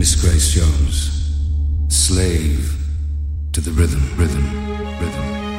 Miss Grace Jones, slave to the rhythm, rhythm, rhythm.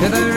to the